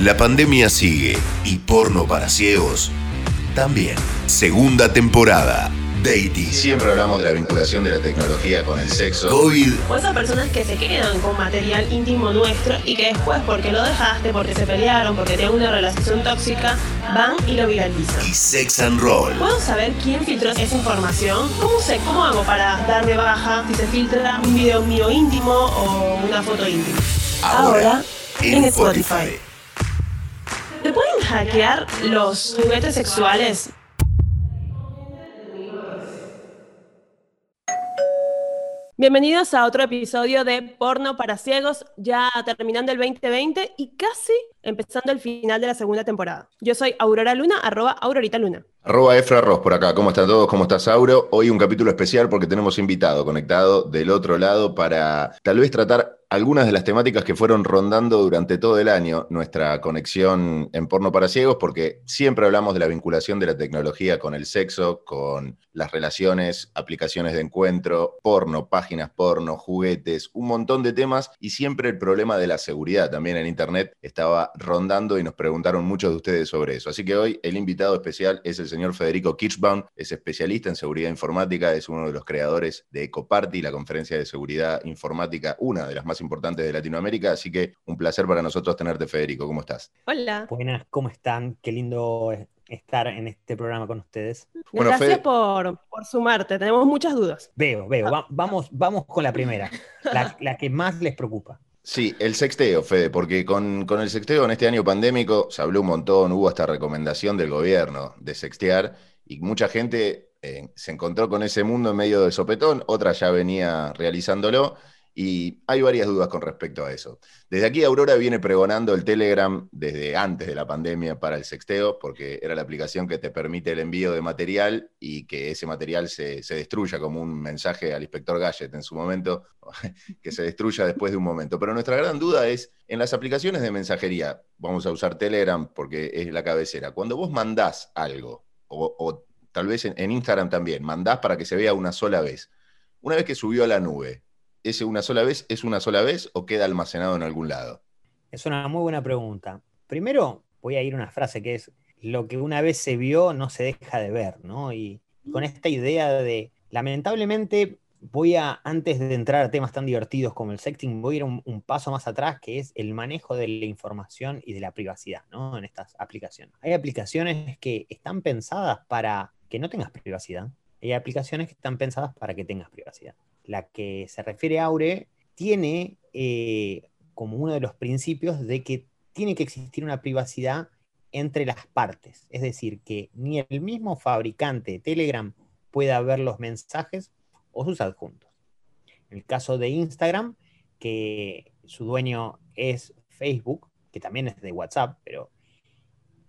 La pandemia sigue y porno para ciegos también. Segunda temporada. Dating. Siempre hablamos de la vinculación de la tecnología con el sexo. COVID. O esas personas que se quedan con material íntimo nuestro y que después, porque lo dejaste, porque se pelearon, porque tienen una relación tóxica, van y lo viralizan. Y sex and roll. ¿Puedo saber quién filtró esa información? ¿Cómo sé? ¿Cómo hago para darme baja si se filtra un video mío íntimo o una foto íntima? Ahora, en Spotify. ¿Te pueden hackear los juguetes sexuales? Bienvenidos a otro episodio de Porno para Ciegos, ya terminando el 2020 y casi empezando el final de la segunda temporada. Yo soy Aurora Luna, arroba Aurorita Luna. Arroba Efra Ross por acá. ¿Cómo están todos? ¿Cómo estás, Auro? Hoy un capítulo especial porque tenemos invitado conectado del otro lado para tal vez tratar algunas de las temáticas que fueron rondando durante todo el año nuestra conexión en porno para ciegos, porque siempre hablamos de la vinculación de la tecnología con el sexo, con las relaciones, aplicaciones de encuentro, porno, páginas porno, juguetes, un montón de temas, y siempre el problema de la seguridad también en Internet estaba rondando y nos preguntaron muchos de ustedes sobre eso. Así que hoy el invitado especial es el señor Federico Kirchbaum, es especialista en seguridad informática, es uno de los creadores de EcoParty, la conferencia de seguridad informática, una de las más importantes de Latinoamérica, así que un placer para nosotros tenerte, Federico. ¿Cómo estás? Hola. Buenas, ¿cómo están? Qué lindo estar en este programa con ustedes. Bueno, Gracias Fede- por, por sumarte, tenemos muchas dudas. Veo, veo, va- vamos, vamos con la primera, la, la que más les preocupa. Sí, el sexteo, Fede, porque con, con el sexteo en este año pandémico se habló un montón, hubo hasta recomendación del gobierno de sextear y mucha gente eh, se encontró con ese mundo en medio de sopetón, otra ya venía realizándolo y hay varias dudas con respecto a eso. Desde aquí Aurora viene pregonando el Telegram desde antes de la pandemia para el sexteo, porque era la aplicación que te permite el envío de material y que ese material se, se destruya como un mensaje al inspector Gadget en su momento, que se destruya después de un momento. Pero nuestra gran duda es, en las aplicaciones de mensajería, vamos a usar Telegram porque es la cabecera, cuando vos mandás algo, o, tal vez en, en Instagram también, mandás para que se vea una sola vez, una vez que subió a la nube, ¿ese una sola vez es una sola vez o queda almacenado en algún lado? Es una muy buena pregunta. Primero voy a ir a una frase que es, lo que una vez se vio no se deja de ver, ¿no? Y con esta idea de, lamentablemente, voy a, antes de entrar a temas tan divertidos como el sexting, voy a ir un, un paso más atrás, que es el manejo de la información y de la privacidad, ¿no? En estas aplicaciones. Hay aplicaciones que están pensadas para que no tengas privacidad. Hay aplicaciones que están pensadas para que tengas privacidad. La que se refiere a Aure tiene eh, como uno de los principios de que tiene que existir una privacidad entre las partes. Es decir, que ni el mismo fabricante de Telegram pueda ver los mensajes o sus adjuntos. En el caso de Instagram, que su dueño es Facebook, que también es de WhatsApp, pero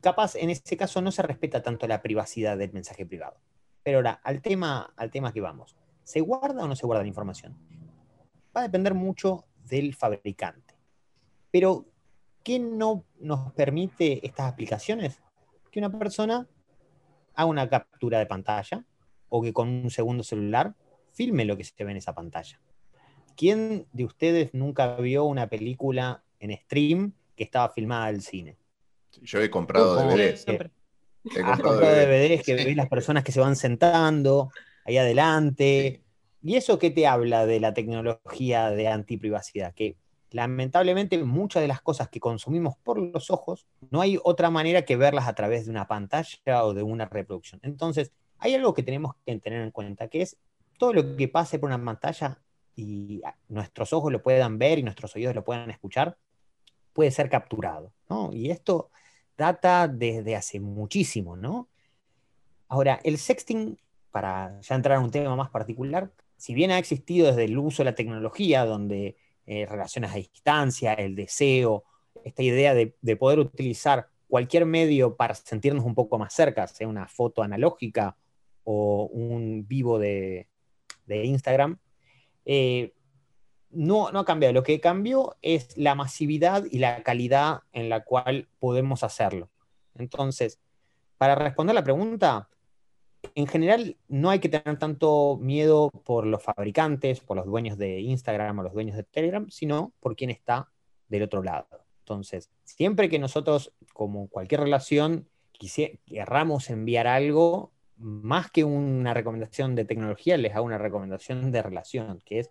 capaz en ese caso no se respeta tanto la privacidad del mensaje privado. Pero ahora, al tema, al tema que vamos. ¿Se guarda o no se guarda la información? Va a depender mucho del fabricante. Pero, ¿qué no nos permite estas aplicaciones? Que una persona haga una captura de pantalla o que con un segundo celular filme lo que se ve en esa pantalla. ¿Quién de ustedes nunca vio una película en stream que estaba filmada del cine? Yo he comprado. DVDs. He comprado. DVDs que ves las personas que se van sentando ahí adelante. ¿Y eso qué te habla de la tecnología de antiprivacidad? Que lamentablemente muchas de las cosas que consumimos por los ojos, no hay otra manera que verlas a través de una pantalla o de una reproducción. Entonces, hay algo que tenemos que tener en cuenta, que es todo lo que pase por una pantalla y nuestros ojos lo puedan ver y nuestros oídos lo puedan escuchar, puede ser capturado. ¿no? Y esto data desde hace muchísimo, ¿no? Ahora, el sexting, para ya entrar en un tema más particular, si bien ha existido desde el uso de la tecnología, donde eh, relaciones a distancia, el deseo, esta idea de, de, poder utilizar cualquier medio para sentirnos un poco más cerca, sea una foto analógica o un vivo de, de Instagram, eh, no, no ha cambiado. Lo que cambió es la masividad y la calidad en la cual podemos hacerlo. Entonces, para responder la pregunta, en general no hay que tener tanto miedo por los fabricantes, por los dueños de Instagram o los dueños de Telegram, sino por quien está del otro lado. Entonces, siempre que nosotros, como cualquier relación, querramos enviar algo, más que una recomendación de tecnología, les hago una recomendación de relación, que es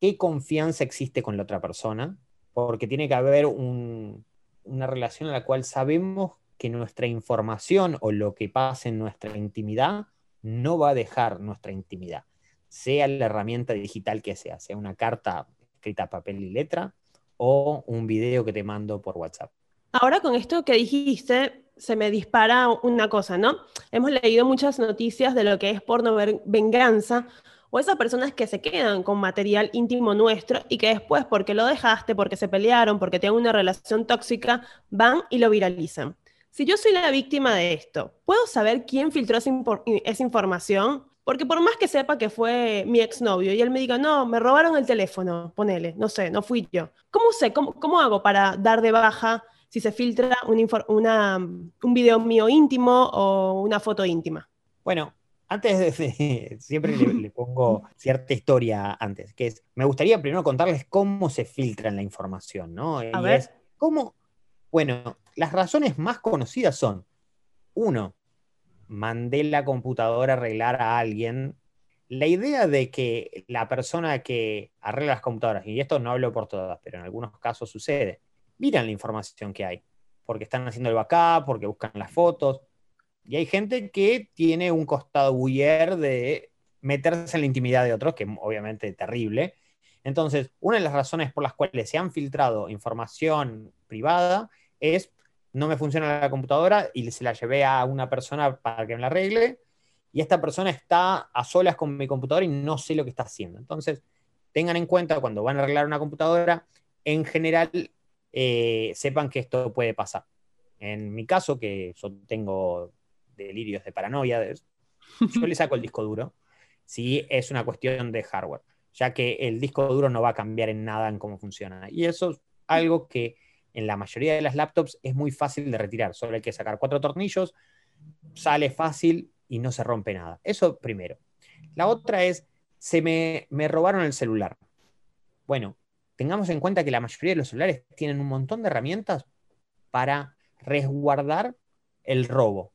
qué confianza existe con la otra persona, porque tiene que haber una relación en la cual sabemos que nuestra información o lo que pasa en nuestra intimidad no va a dejar nuestra intimidad, sea la herramienta digital que sea, sea una carta escrita a papel y letra o un video que te mando por WhatsApp. Ahora con esto que dijiste, se me dispara una cosa, ¿no? Hemos leído muchas noticias de lo que es porno venganza o esas personas que se quedan con material íntimo nuestro y que después, porque lo dejaste, porque se pelearon, porque tienen una relación tóxica, van y lo viralizan. Si yo soy la víctima de esto, ¿puedo saber quién filtró esa, información? Porque por más que sepa que fue mi exnovio y él me diga, no, me robaron el teléfono, ponele, no sé, no fui yo. ¿Cómo sé? ¿Cómo, cómo hago para dar de baja si se filtra un, un video mío íntimo o una foto íntima? Bueno, antes de, siempre le, pongo cierta historia antes, que es, me gustaría primero contarles cómo se filtra la información, ¿no? A y ver. cómo, bueno, las razones más conocidas son, uno, mandé la computadora a arreglar a alguien. La idea de que la persona que arregla las computadoras, y esto no hablo por todas, pero en algunos casos sucede, miran la información que hay, porque están haciendo el backup, porque buscan las fotos. Y hay gente que tiene un costado buller de meterse en la intimidad de otros, que obviamente es terrible. Entonces, una de las razones por las cuales se han filtrado información privada es no me funciona la computadora y se la llevé a una persona para que me la arregle y esta persona está a solas con mi computadora y no sé lo que está haciendo. Entonces, tengan en cuenta cuando van a arreglar una computadora, en general eh, sepan que esto puede pasar. En mi caso, que yo tengo delirios de paranoia, yo le saco el disco duro si es una cuestión de hardware, ya que el disco duro no va a cambiar en nada en cómo funciona. Y eso es algo que en la mayoría de las laptops es muy fácil de retirar. Solo hay que sacar cuatro tornillos, sale fácil y no se rompe nada. Eso primero. La otra es, se me, me robaron el celular. Bueno, tengamos en cuenta que la mayoría de los celulares tienen un montón de herramientas para resguardar el robo,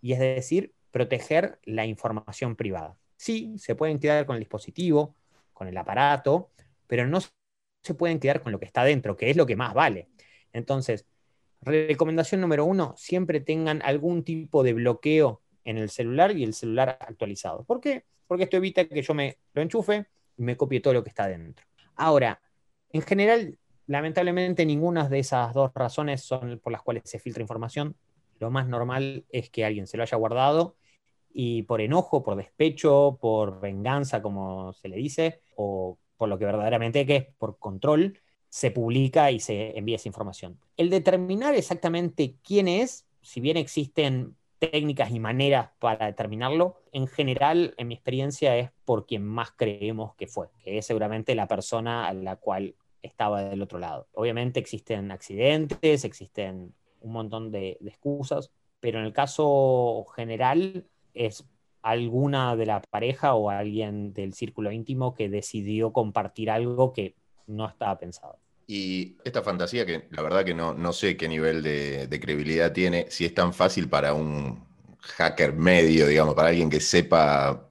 y es decir, proteger la información privada. Sí, se pueden quedar con el dispositivo, con el aparato, pero no se pueden quedar con lo que está dentro, que es lo que más vale. Entonces, recomendación número uno, siempre tengan algún tipo de bloqueo en el celular y el celular actualizado. ¿Por qué? Porque esto evita que yo me lo enchufe y me copie todo lo que está dentro. Ahora, en general, lamentablemente ninguna de esas dos razones son por las cuales se filtra información. Lo más normal es que alguien se lo haya guardado y por enojo, por despecho, por venganza, como se le dice, o por lo que verdaderamente es, por control, se publica y se envía esa información. El determinar exactamente quién es, si bien existen técnicas y maneras para determinarlo, en general, en mi experiencia, es por quien más creemos que fue, que es seguramente la persona a la cual estaba del otro lado. Obviamente existen accidentes, existen un montón de, excusas, pero en el caso general es alguna de la pareja o alguien del círculo íntimo que decidió compartir algo que no estaba pensado. Y esta fantasía, que la verdad que no, no sé qué nivel de, credibilidad tiene, si es tan fácil para un hacker medio, digamos, para alguien que sepa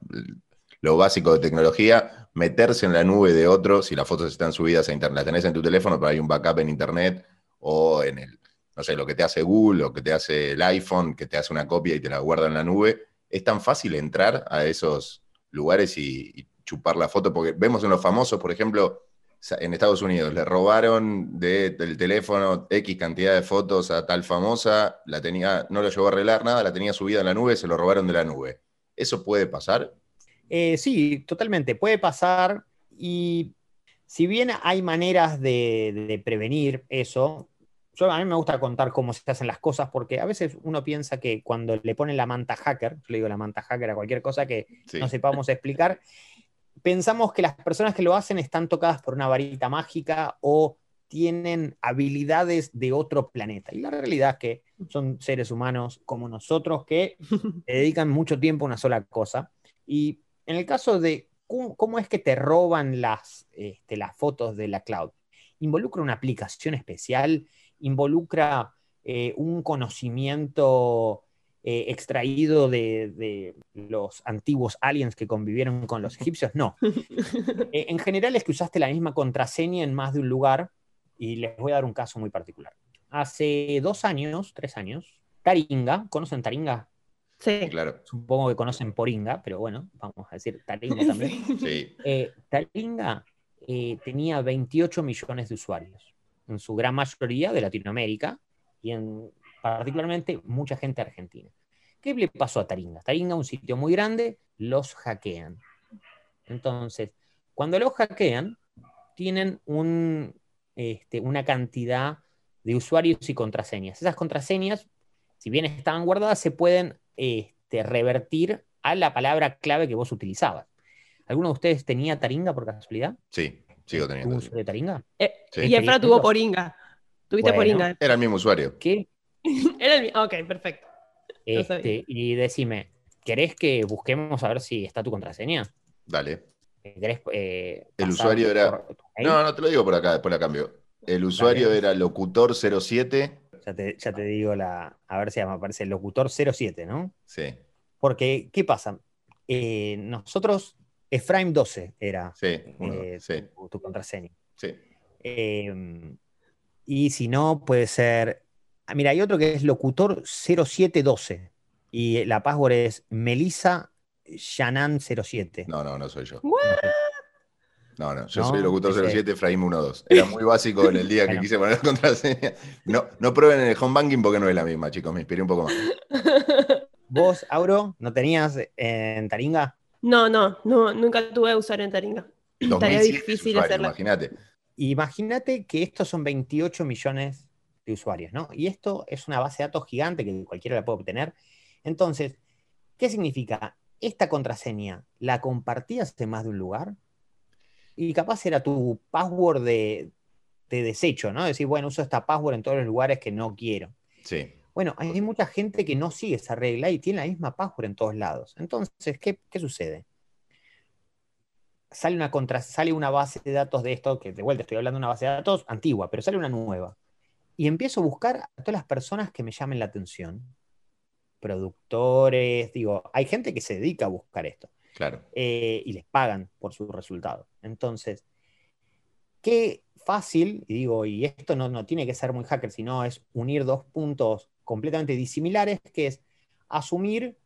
lo básico de tecnología, meterse en la nube de otro, si las fotos están subidas a internet, las tenés en tu teléfono, pero hay un backup en internet o en el, no sé, lo que te hace Google o que te hace el iPhone, que te hace una copia y te la guarda en la nube, es tan fácil entrar a esos lugares y chupar la foto, porque vemos en los famosos, por ejemplo, en Estados Unidos le robaron del teléfono X cantidad de fotos a tal famosa, la tenía, no lo llevó a arreglar nada, la tenía subida en la nube, se lo robaron de la nube. ¿Eso puede pasar? Eh, sí, totalmente, puede pasar. Y si bien hay maneras de, prevenir eso, yo, a mí me gusta contar cómo se hacen las cosas porque a veces uno piensa que cuando le ponen la manta hacker, yo le digo la manta hacker a cualquier cosa que no sepamos explicar, pensamos que las personas que lo hacen están tocadas por una varita mágica o tienen habilidades de otro planeta. Y la realidad es que son seres humanos como nosotros que dedican mucho tiempo a una sola cosa. Y en el caso de cómo, es que te roban las, este, las fotos de la cloud, involucra una aplicación especial involucra eh, un conocimiento eh, extraído de, los antiguos aliens que convivieron con los egipcios, no. Eh, en general es que usaste la misma contraseña en más de un lugar y les voy a dar un caso muy particular. Hace dos años, tres años, Taringa, ¿conocen Taringa? Sí. Claro. Supongo que conocen Poringa, pero bueno, vamos a decir Taringa también. Sí. Eh, Taringa eh, tenía 28 millones de usuarios, en su gran mayoría de Latinoamérica y en particularmente mucha gente argentina. ¿Qué le pasó a Taringa? Taringa, un sitio muy grande, los hackean. Entonces, cuando los hackean, tienen un, este, una cantidad de usuarios y contraseñas. Esas contraseñas, si bien estaban guardadas, se pueden este, revertir a la palabra clave que vos utilizabas. ¿Alguno de ustedes tenía Taringa por casualidad? Sí, sigo ¿Tuvo teniendo. uso de Taringa? Eh, Sí. Y Efra tuvo Poringa. Tuviste Bueno. Poringa. Era el mismo usuario. ¿Qué? Era el mi- Ok, perfecto. Este, y decime, ¿querés que busquemos a ver si está tu contraseña? Dale. ¿Querés, eh, El usuario era-? No, no te lo digo por acá, después la cambio. El usuario era locutor07. Ya te, ya te digo la. A ver si me aparece el locutor 07, ¿no? Sí, Porque, ¿qué pasa? Eh, nosotros, Efraim 12 era sí, uno, eh, sí, tu, tu contraseña. sí. Eh, y si no, puede ser. Ah, Mira, hay otro que es locutor 0712. Y la password es Melissa Shannon 07. No, no, no soy yo. What? No, no, yo No, soy locutor ese- 07, Efraín 12. Era muy básico en el día que Bueno. quise poner la contraseña. No, no prueben en el home banking porque no es la misma, chicos. Me inspiré un poco más. ¿Vos, Auro, no tenías en Taringa? No, no, no, nunca tuve usar en Taringa. Estaría 2007 es difícil usuario, hacerla. Imagínate. Imagínate que estos son 28 millones de usuarios, ¿no? Y esto es una base de datos gigante que cualquiera la puede obtener. Entonces, ¿qué significa? Esta contraseña la compartías en más de un lugar y capaz era tu password de, de desecho, ¿no? Decir, bueno, uso esta password en todos los lugares que no quiero. Sí, Bueno, hay mucha gente que no sigue esa regla y tiene la misma password en todos lados. Entonces, ¿qué, qué sucede? Sale una, contra, sale una base de datos de esto, que de vuelta estoy hablando de una base de datos antigua, pero sale una nueva. Y empiezo a buscar a todas las personas que me llamen la atención. Productores, digo, hay gente que se dedica a buscar esto claro. eh, y les pagan por su resultado. Entonces, qué fácil, y digo, y esto no, no tiene que ser muy hacker, sino es unir dos puntos completamente disimilares, que es asumir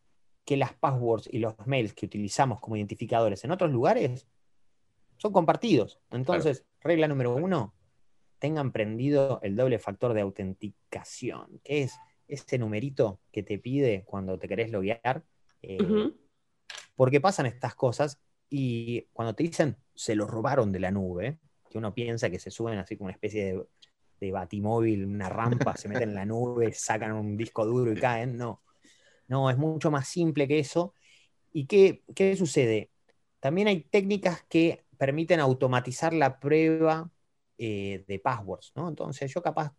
que las passwords y los mails que utilizamos como identificadores en otros lugares son compartidos. Entonces, regla número uno, tengan prendido el doble factor de autenticación, que es ese numerito que te pide cuando te querés loguear. eh, porque pasan estas cosas y cuando te dicen se lo robaron de la nube, que uno piensa que se suben así como una especie de, de batimóvil, una rampa, se meten en la nube, sacan un disco duro y caen, no. No, es mucho más simple que eso. ¿Y qué, qué sucede? También hay técnicas que permiten automatizar la prueba eh, de passwords, ¿no? Entonces yo capaz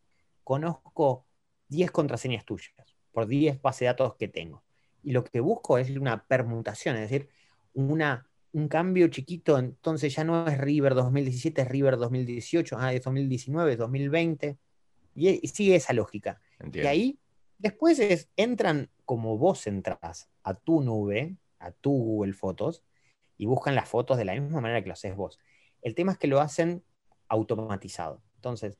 conozco 10 contraseñas tuyas por 10 bases de datos que tengo y lo que busco es una permutación, es decir, una, un cambio chiquito, entonces ya no es River 2017, es River 2018, ah, es 2019, es 2020, y, y sigue esa lógica. Y ahí, después es- entran como vos entras a tu nube, a tu Google Fotos, y buscan las fotos de la misma manera que lo haces vos. El tema es que lo hacen automatizado. Entonces,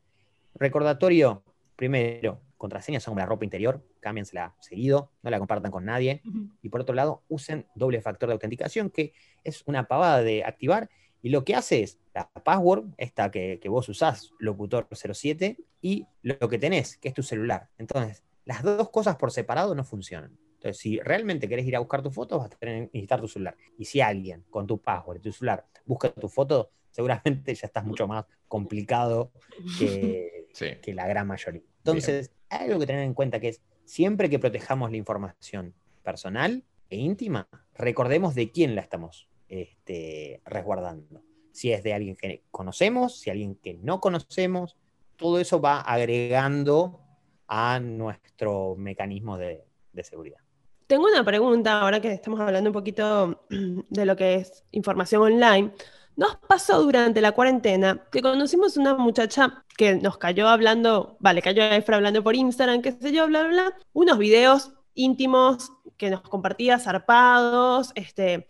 recordatorio, primero, contraseñas son como la ropa interior, cámbiensela seguido, no la compartan con nadie. Y por otro lado, usen doble factor de autenticación, que es una pavada de activar. Y lo que hace es la password, esta que, que vos usás, locutor07, y lo que tenés, que es tu celular. Entonces, las dos cosas por separado no funcionan. Entonces, si realmente querés ir a buscar tus fotos, vas a tener que necesitar tu celular. Y si alguien con tu password y tu celular busca tu foto, seguramente ya estás mucho más complicado que, Sí. que la gran mayoría. Entonces, hay algo que tener en cuenta que es, siempre que protejamos la información personal e íntima, recordemos de quién la estamos este, resguardando. Si es de alguien que conocemos, si alguien que no conocemos, todo eso va agregando a nuestro mecanismo de, de seguridad. Tengo una pregunta ahora que estamos hablando un poquito de lo que es información online. Nos pasó durante la cuarentena que conocimos una muchacha que nos cayó hablando, vale, cayó a Efra hablando por Instagram, qué sé yo, bla, bla, bla, unos videos íntimos que nos compartía zarpados, este,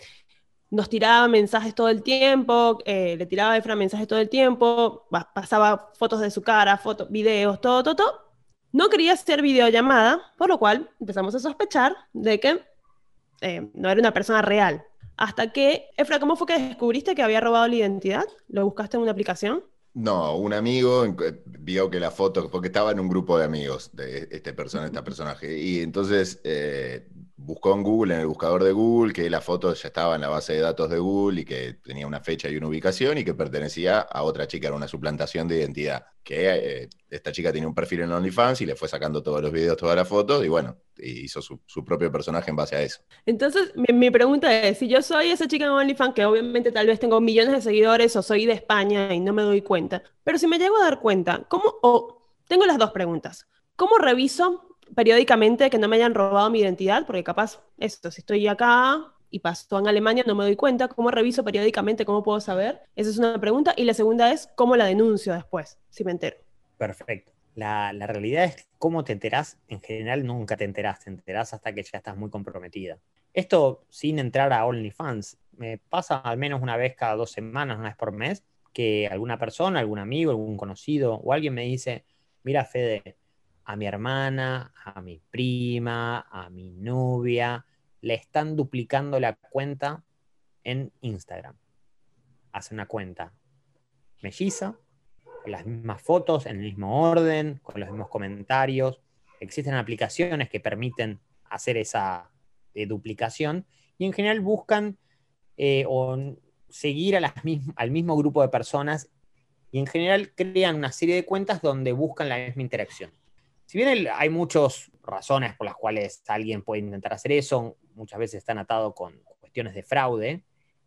nos tiraba mensajes todo el tiempo, eh, le tiraba a Efra mensajes todo el tiempo, pasaba fotos de su cara, fotos, videos, todo, todo, todo. No quería hacer videollamada, por lo cual empezamos a sospechar de que eh, no era una persona real. Hasta que, Efra, ¿cómo fue que descubriste que había robado la identidad? ¿Lo buscaste en una aplicación? No, un amigo vio que la foto, porque estaba en un grupo de amigos de este persona, este personaje, y entonces eh, buscó en Google, en el buscador de Google, que la foto ya estaba en la base de datos de Google y que tenía una fecha y una ubicación y que pertenecía a otra chica, era una suplantación de identidad. Que eh, esta chica tenía un perfil en OnlyFans y le fue sacando todos los videos, todas las fotos y bueno, hizo su, propio personaje en base a eso. Entonces, mi, pregunta es, si yo soy esa chica en OnlyFans, que obviamente tal vez tengo millones de seguidores o soy de España y no me doy cuenta, pero si me llego a dar cuenta, ¿cómo, o tengo las dos preguntas, ¿cómo reviso periódicamente que no me hayan robado mi identidad, porque capaz, esto, si estoy acá y pasó en Alemania, no me doy cuenta, ¿cómo reviso periódicamente? ¿Cómo puedo saber? Esa es una pregunta. Y la segunda es, ¿cómo la denuncio después, si me entero? Perfecto. La, realidad es cómo te enterás, en general nunca te enterás, te enterás hasta que ya estás muy comprometida. Esto sin entrar a OnlyFans, me pasa al menos una vez cada dos semanas, una vez por mes, que alguna persona, algún amigo, algún conocido o alguien me dice, mira Fede, a mi hermana, a mi prima, a mi novia, le están duplicando la cuenta en Instagram. Hace una cuenta melliza, con las mismas fotos, en el mismo orden, con los mismos comentarios. Existen aplicaciones que permiten hacer esa eh, duplicación y en general buscan eh, seguir al mismo grupo de personas y en general crean una serie de cuentas donde buscan la misma interacción si bien hay muchas razones por las cuales alguien puede intentar hacer eso, muchas veces están atados con cuestiones de fraude,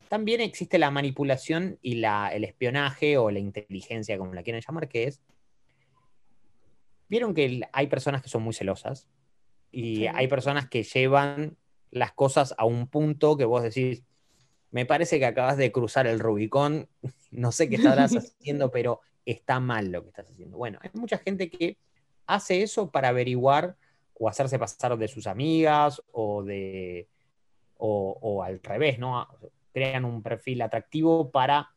también existe la manipulación y el espionaje o la inteligencia, como la quieren llamar, que es, vieron que hay personas que son muy celosas y hay personas que llevan las cosas a un punto que vos decís, me parece que acabas de cruzar el Rubicón, no sé qué estarás haciendo, pero está mal lo que estás haciendo. Bueno, hay mucha gente que hace eso para averiguar o hacerse pasar de sus amigas o de o, al revés, ¿no? Crean un perfil atractivo para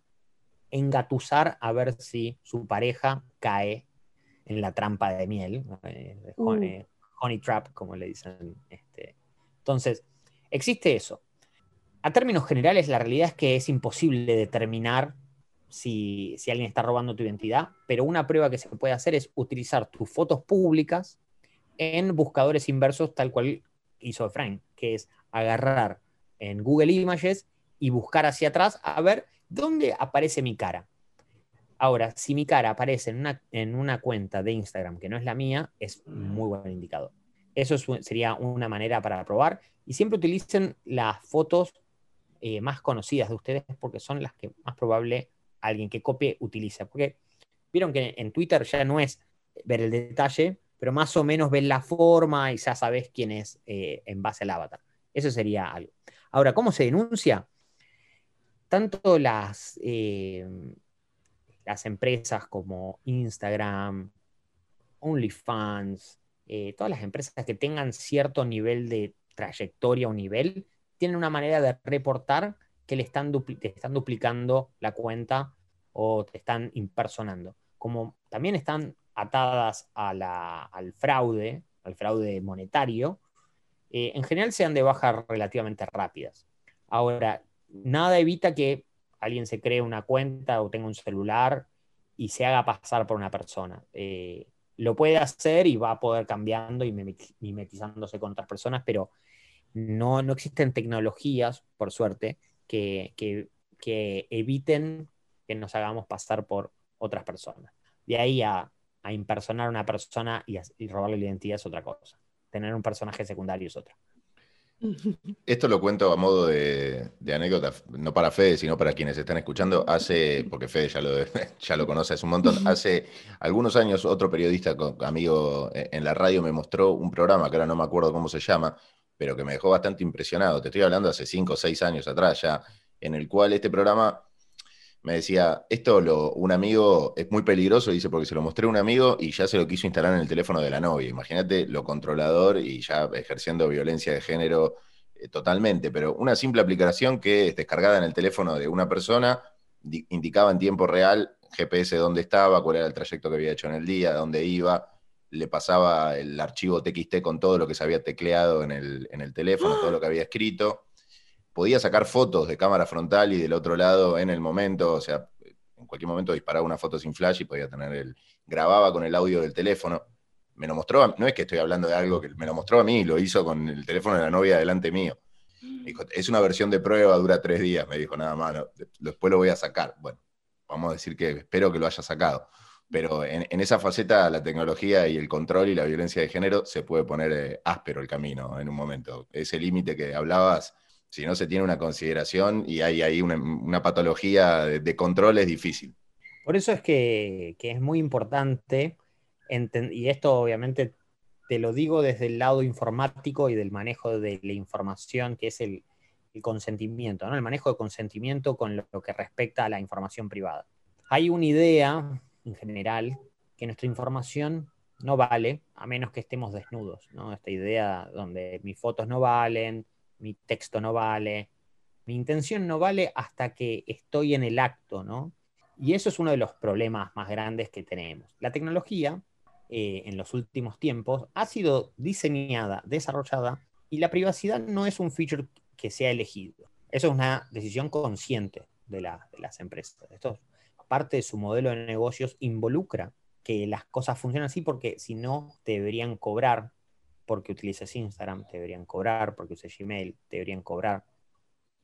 engatusar a ver si su pareja cae en la trampa de miel, eh, uh. honey, trap, como le dicen. Este. Entonces, existe eso. A términos generales, la realidad es que es imposible determinar si, alguien está robando tu identidad, pero una prueba que se puede hacer es utilizar tus fotos públicas en buscadores inversos tal cual hizo Efraín, que es agarrar en Google Images y buscar hacia atrás a ver dónde aparece mi cara. Ahora, si mi cara aparece en una, en una cuenta de Instagram que no es la mía, es muy buen indicador. Eso sería una manera para probar. Y siempre utilicen las fotos eh, más conocidas de ustedes porque son las que más probable alguien que copie utiliza. Porque vieron que en Twitter ya no es ver el detalle, pero más o menos ves la forma y ya sabes quién es eh, en base al avatar. Eso sería algo. Ahora, ¿cómo se denuncia? Tanto las, eh, las empresas como Instagram, OnlyFans, eh, todas las empresas que tengan cierto nivel de trayectoria o nivel, tienen una manera de reportar que le están te están duplicando la cuenta o te están impersonando. Como también están atadas al fraude, al fraude monetario, eh, en general sean de baja relativamente rápidas. Ahora, nada evita que alguien se cree una cuenta o tenga un celular y se haga pasar por una persona. Eh, lo puede hacer y va a poder cambiando y mimetizándose con otras personas, pero no, no existen tecnologías, por suerte, que, eviten que nos hagamos pasar por otras personas. De ahí a, impersonar a una persona y, robarle la identidad es otra cosa. Tener un personaje secundario es otra. Esto lo cuento a modo de, anécdota, no para Fede, sino para quienes están escuchando. Hace, porque Fede ya lo, ya lo conoce hace un montón, hace algunos años otro periodista amigo en la radio me mostró un programa que ahora no me acuerdo cómo se llama, pero que me dejó bastante impresionado. Te estoy hablando hace cinco o seis años atrás ya, en el cual este programa me decía, esto lo, un amigo es muy peligroso, dice, porque se lo mostré a un amigo y ya se lo quiso instalar en el teléfono de la novia. Imagínate lo controlador y ya ejerciendo violencia de género eh, totalmente, pero una simple aplicación que es descargada en el teléfono de una persona, indicaba en tiempo real GPS dónde estaba, cuál era el trayecto que había hecho en el día, dónde iba, le pasaba el archivo TXT con todo lo que se había tecleado en el, en el teléfono, todo lo que había escrito. Podía sacar fotos de cámara frontal y del otro lado en el momento, o sea, en cualquier momento disparaba una foto sin flash y podía tener el. grababa con el audio del teléfono. Me lo mostró, no es que estoy hablando de algo que me lo mostró a mí, lo hizo con el teléfono de la novia delante mío. dijo, es una versión de prueba, dura tres días, me dijo, nada más, después lo voy a sacar. Bueno, vamos a decir que espero que lo haya sacado pero en, esa faceta la tecnología y el control y la violencia de género se puede poner eh, áspero el camino en un momento. Ese límite que hablabas, si no se tiene una consideración y hay ahí una, patología de, control, es difícil. Por eso es que, es muy importante, y esto obviamente te lo digo desde el lado informático y del manejo de la información, que es el, consentimiento, ¿no? el manejo de consentimiento con lo que respecta a la información privada. Hay una idea en general, que nuestra información no vale a menos que estemos desnudos, ¿no? Esta idea donde mis fotos no valen, mi texto no vale, mi intención no vale hasta que estoy en el acto, ¿no? Y eso es uno de los problemas más grandes que tenemos. La tecnología, eh, en los últimos tiempos, ha sido diseñada, desarrollada, y la privacidad no es un feature que sea elegido. Eso es una decisión consciente de, las empresas. Esto parte de su modelo de negocios involucra que las cosas funcionen así porque si no te deberían cobrar porque utilices Instagram, te deberían cobrar porque uses Gmail, te deberían cobrar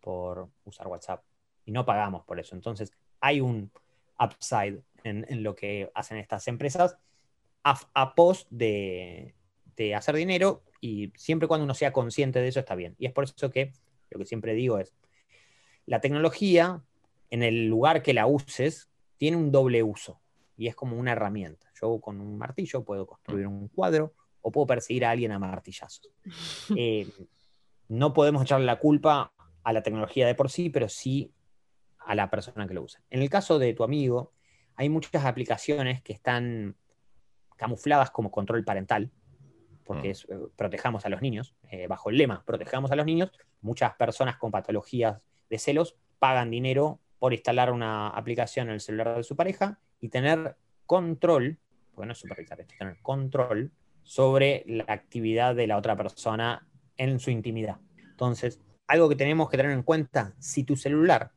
por usar WhatsApp y no pagamos por eso. Entonces hay un upside en, lo que hacen estas empresas a, pos de, de hacer dinero y siempre cuando uno sea consciente de eso está bien. Y es por eso que lo que siempre digo es, la tecnología, en el lugar que la uses, tiene un doble uso y es como una herramienta. Yo con un martillo puedo construir un cuadro o puedo perseguir a alguien a martillazos. Eh, no podemos echarle la culpa a la tecnología de por sí, pero sí a la persona que lo usa. En el caso de tu amigo, hay muchas aplicaciones que están camufladas como control parental, porque mm. eh, protejamos a los niños, eh, bajo el lema, protejamos a los niños. Muchas personas con patologías de celos pagan dinero por instalar una aplicación en el celular de su pareja y tener control, porque no es supervisar esto, tener control sobre la actividad de la otra persona en su intimidad. Entonces, algo que tenemos que tener en cuenta, si tu celular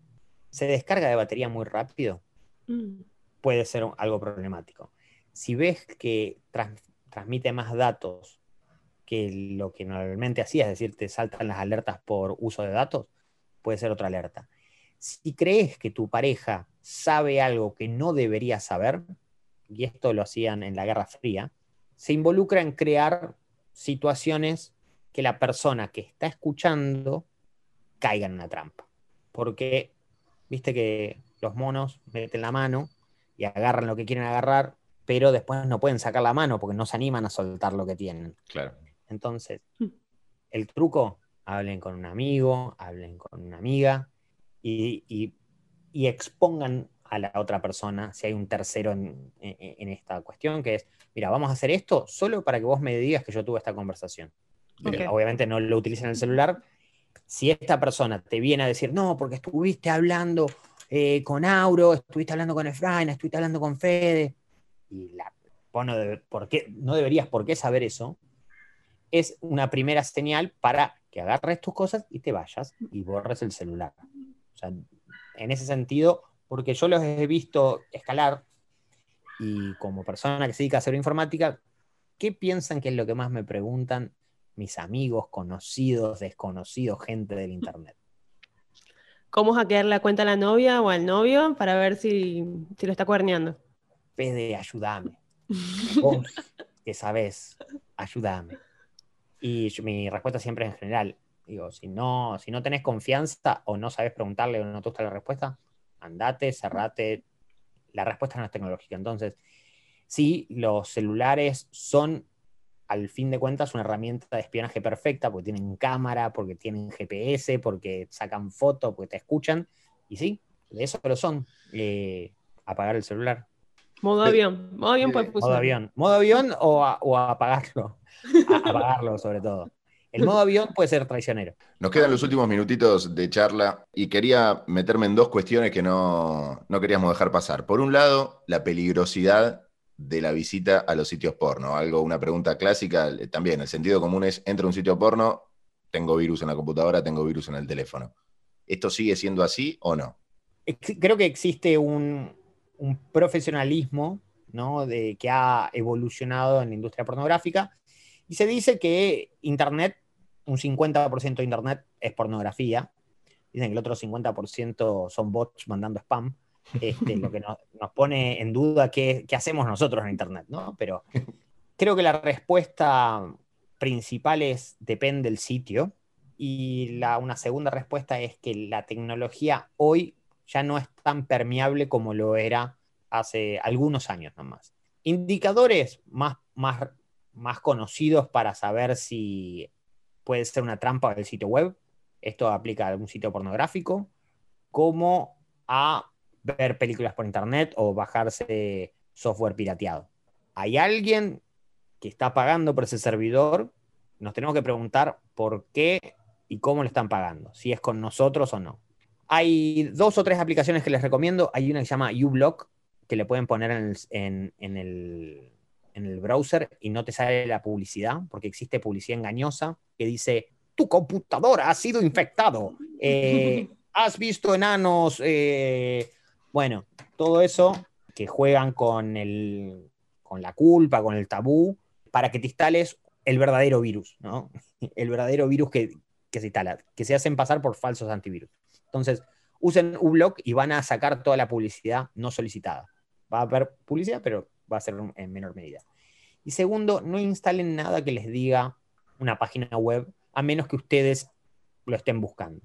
se descarga de batería muy rápido, mm. puede ser algo problemático. Si ves que transmite más datos que lo que normalmente hacía, es decir, te saltan las alertas por uso de datos, puede ser otra alerta. Si crees que tu pareja sabe algo que no debería saber, y esto lo hacían en la Guerra Fría, se involucra en crear situaciones que la persona que está escuchando caiga en una trampa. Porque, viste que los monos meten la mano y agarran lo que quieren agarrar, pero después no pueden sacar la mano porque no se animan a soltar lo que tienen. Claro. Entonces, hmm. el truco, hablen con un amigo, hablen con una amiga, y, expongan a la otra persona si hay un tercero en, esta cuestión, que es, mira, vamos a hacer esto solo para que vos me digas que yo tuve esta conversación. Obviamente no lo utilicen en el celular. Si esta persona te viene a decir, no, porque estuviste hablando eh, con Auro, estuviste hablando con Efraín, estuviste hablando con Fede, y la, no, ¿por qué, no deberías por qué saber eso, es una primera señal para que agarres tus cosas y te vayas y borres el celular. O sea, en ese sentido, porque yo los he visto escalar y como persona que se dedica a hacer informática, ¿qué piensan que es lo que más me preguntan mis amigos, conocidos, desconocidos, gente del Internet? ¿Cómo hackear la cuenta a la novia o al novio para ver si, lo está cuerneando? Pede, ayúdame. Vos que sabes, ayúdame. Y mi respuesta siempre en general, Digo, si no, si no tenés confianza o no sabes preguntarle o no te gusta la respuesta, andate, cerrate. La respuesta no es tecnológica. Entonces, sí, los celulares son, al fin de cuentas, una herramienta de espionaje perfecta porque tienen cámara, porque tienen GPS, porque sacan fotos, porque te escuchan. Y sí, de eso lo son. eh, apagar el celular. Modo avión. Modo avión puede Modo avión. Modo avión o, a- o a apagarlo. A- apagarlo sobre todo. El modo avión puede ser traicionero. Nos quedan los últimos minutitos de charla y quería meterme en dos cuestiones que no, no queríamos dejar pasar. Por un lado, la peligrosidad de la visita a los sitios porno. Algo, una pregunta clásica, eh, también, el sentido común es, entro a un sitio porno, tengo virus en la computadora, tengo virus en el teléfono. ¿Esto sigue siendo así o no? Creo que existe un, un profesionalismo ¿no? de, que ha evolucionado en la industria pornográfica y se dice que Internet, un 50% de Internet es pornografía. Dicen que el otro 50% son bots mandando spam. Este, lo que nos, pone en duda qué, qué hacemos nosotros en Internet, ¿no? Pero creo que la respuesta principal es depende del sitio. Y la, una segunda respuesta es que la tecnología hoy ya no es tan permeable como lo era hace algunos años nomás. Indicadores más, más, más conocidos para saber si puede ser una trampa del sitio web, esto aplica a algún sitio pornográfico, como a ver películas por internet o bajarse software pirateado. ¿Hay alguien que está pagando por ese servidor? Nos tenemos que preguntar por qué y cómo le están pagando, si es con nosotros o no. Hay dos o tres aplicaciones que les recomiendo. Hay una que se llama uBlock, que le pueden poner en el, en, en el, en el browser y no te sale la publicidad, porque existe publicidad engañosa que dice, tu computadora ha sido infectado, eh, has visto enanos, eh, bueno, todo eso que juegan con, el, con la culpa, con el tabú, para que te instales el verdadero virus, ¿no? El verdadero virus que, que se instala, que se hacen pasar por falsos antivirus. Entonces, usen uBlock y van a sacar toda la publicidad no solicitada. Va a haber publicidad, pero va a ser en menor medida. Y segundo, no instalen nada que les diga una página web, a menos que ustedes lo estén buscando.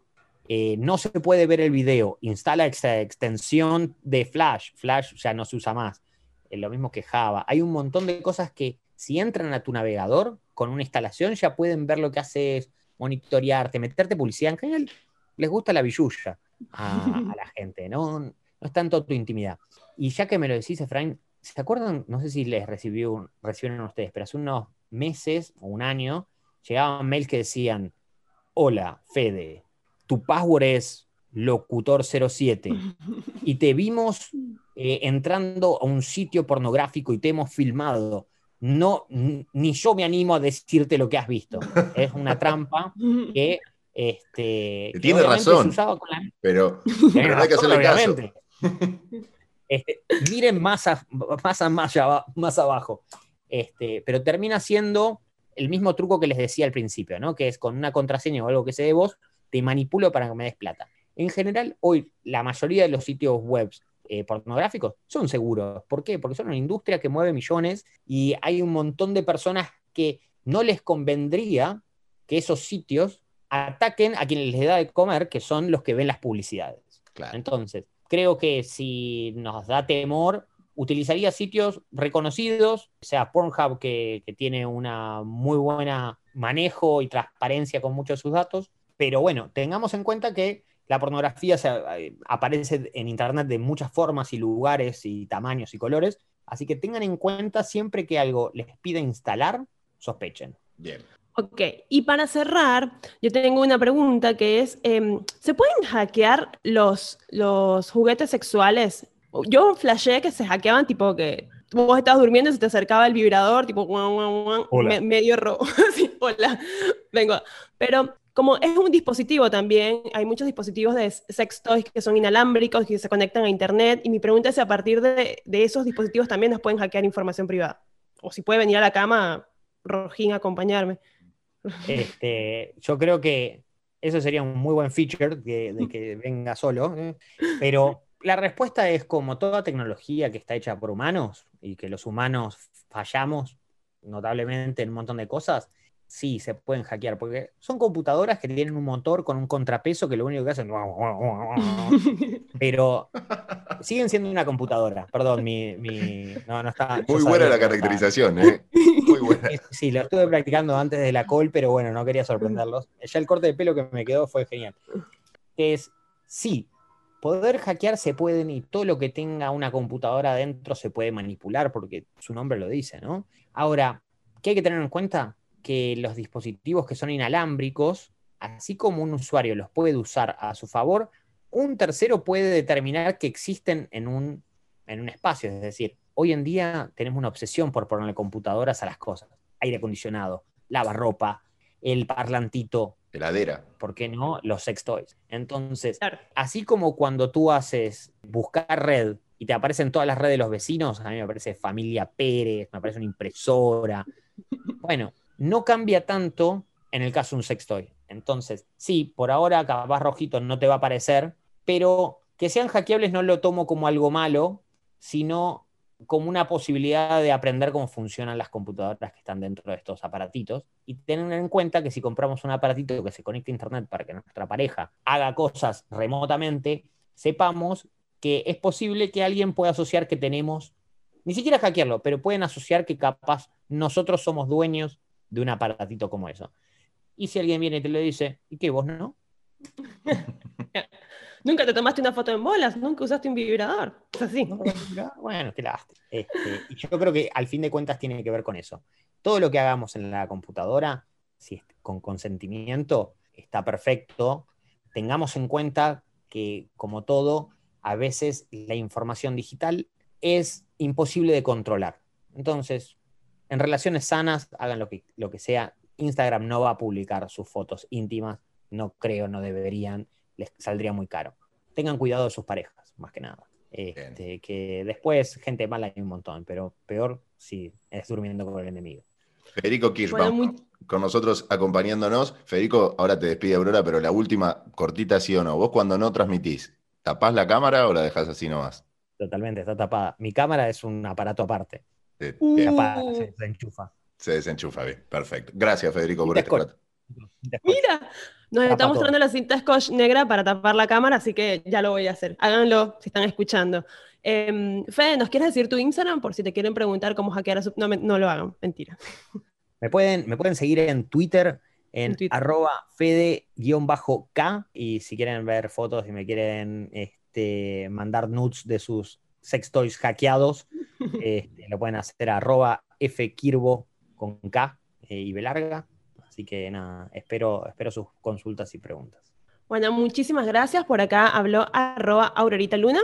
Eh, no se puede ver el video. Instala esa extensión de Flash. Flash ya no se usa más. Es lo mismo que Java. Hay un montón de cosas que si entran a tu navegador con una instalación ya pueden ver lo que haces, monitorearte, meterte publicidad. En general, les gusta la billulla a, a la gente, ¿no? No es tanto tu intimidad. Y ya que me lo decís, Efraín, ¿se acuerdan? No sé si les recibió, recibieron ustedes, pero hace unos meses o un año llegaban mails que decían, hola, Fede, tu password es locutor07 y te vimos eh, entrando a un sitio pornográfico y te hemos filmado. No, ni yo me animo a decirte lo que has visto. Es una trampa que este, que Tiene razón. se usaba con la- Pero, pero hay que hacerle caso. Este, miren más, a- más, a- más, más abajo. Este, pero termina siendo el mismo truco que les decía al principio, ¿no? Que es con una contraseña o algo que sé de vos, te manipulo para que me des plata. En general, hoy la mayoría de los sitios web eh, pornográficos son seguros. ¿Por qué? Porque son una industria que mueve millones y hay un montón de personas que no les convendría que esos sitios ataquen a quienes les da de comer, que son los que ven las publicidades. Claro. Entonces, creo que si nos da temor, utilizaría sitios reconocidos, sea, Pornhub, que, tiene una muy buena manejo y transparencia con muchos de sus datos. Pero bueno, tengamos en cuenta que la pornografía eh, aparece en Internet de muchas formas y lugares y tamaños y colores. Así que tengan en cuenta siempre que algo les pida instalar, sospechen. Bien. Ok, y para cerrar, yo tengo una pregunta que es, em, ¿se pueden hackear los, los juguetes sexuales? Yo flashé que se hackeaban tipo que vos estabas durmiendo y se te acercaba el vibrador, tipo guau, guau, guau, Hola. me- medio rojo. Sí, hola, vengo. Pero como es un dispositivo también, hay muchos dispositivos de sex toys que son inalámbricos, que se conectan a internet, y mi pregunta es si a partir de, de esos dispositivos también nos pueden hackear información privada. O si puede venir a la cama, Rojín, a acompañarme. Este, yo creo que eso sería un muy buen feature de, que venga solo, ¿eh? pero la respuesta es como toda tecnología que está hecha por humanos y que los humanos fallamos notablemente en un montón de cosas, sí se pueden hackear, porque son computadoras que tienen un motor con un contrapeso que lo único que hacen pero siguen siendo una computadora. Perdón, mi, mi- no, no está. Muy buena la caracterización, ¿eh? Muy buena. Sí, sí, lo estuve practicando antes de la call, pero bueno, no quería sorprenderlos. Ya el corte de pelo que me quedó fue genial. Es, sí, poder hackear se pueden y todo lo que tenga una computadora adentro se puede manipular porque su nombre lo dice, ¿no? Ahora, ¿qué hay que tener en cuenta? Que los dispositivos que son inalámbricos, así como un usuario los puede usar a su favor, un tercero puede determinar que existen en un, en un espacio. Es decir, hoy en día tenemos una obsesión por ponerle computadoras a las cosas. Aire acondicionado, lavarropa, el parlantito, Heladera. ¿por qué no? Los sex toys. Entonces, así como cuando tú haces buscar red y te aparecen todas las redes de los vecinos, a mí me aparece Familia Pérez, me aparece una impresora. Bueno, no cambia tanto en el caso de un sex toy. Entonces, sí, por ahora capaz rojito no te va a aparecer, pero que sean hackeables no lo tomo como algo malo, sino como una posibilidad de aprender cómo funcionan las computadoras que están dentro de estos aparatitos y tener en cuenta que si compramos un aparatito que se conecte a internet para que nuestra pareja haga cosas remotamente, sepamos que es posible que alguien pueda asociar que tenemos, ni siquiera hackearlo, pero pueden asociar que capaz nosotros somos dueños de un aparatito como eso. Y si alguien viene y te lo dice, ¿y qué vos no? Nunca te tomaste una foto en bolas, nunca usaste un vibrador. Es así. Bueno, qué lástima. Este, y yo creo que al fin de cuentas tiene que ver con eso. Todo lo que hagamos en la computadora, si es con consentimiento, está perfecto. Tengamos en cuenta que, como todo, a veces la información digital es imposible de controlar. Entonces, en relaciones sanas, hagan lo que, lo que sea. Instagram no va a publicar sus fotos íntimas, no creo, no deberían les saldría muy caro. Tengan cuidado de sus parejas, más que nada. Este, que después gente mala hay un montón, pero peor si es durmiendo con el enemigo. Federico Kirchmann, con nosotros acompañándonos. Federico, ahora te despide Aurora, pero la última cortita sí o no. Vos cuando no transmitís, ¿tapás la cámara o la dejás así nomás? Totalmente, está tapada. Mi cámara es un aparato aparte. Uh. se desenchufa. Se desenchufa, bien, perfecto. Gracias, Federico, por este rato. Mira, nos está mostrando la cinta scotch negra para tapar la cámara, así que ya lo voy a hacer. Háganlo si están escuchando. Eh, Fede, ¿nos quieres decir tu Instagram por si te quieren preguntar cómo hackear a su... No, no lo hagan, mentira. Me pueden, me pueden seguir en Twitter, en, arroba fede-k, y si quieren ver fotos y me quieren este, mandar nudes de sus sex toys hackeados, este, lo pueden hacer a arroba fkirbo con K eh, y B larga. Así que nada, espero, espero sus consultas y preguntas. Bueno, muchísimas gracias. Por acá habló arroba Aurorita Luna.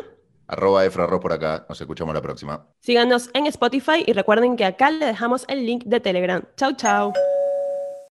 Arroba Efra por acá. Nos escuchamos la próxima. Síganos en Spotify y recuerden que acá le dejamos el link de Telegram. Chau, chau.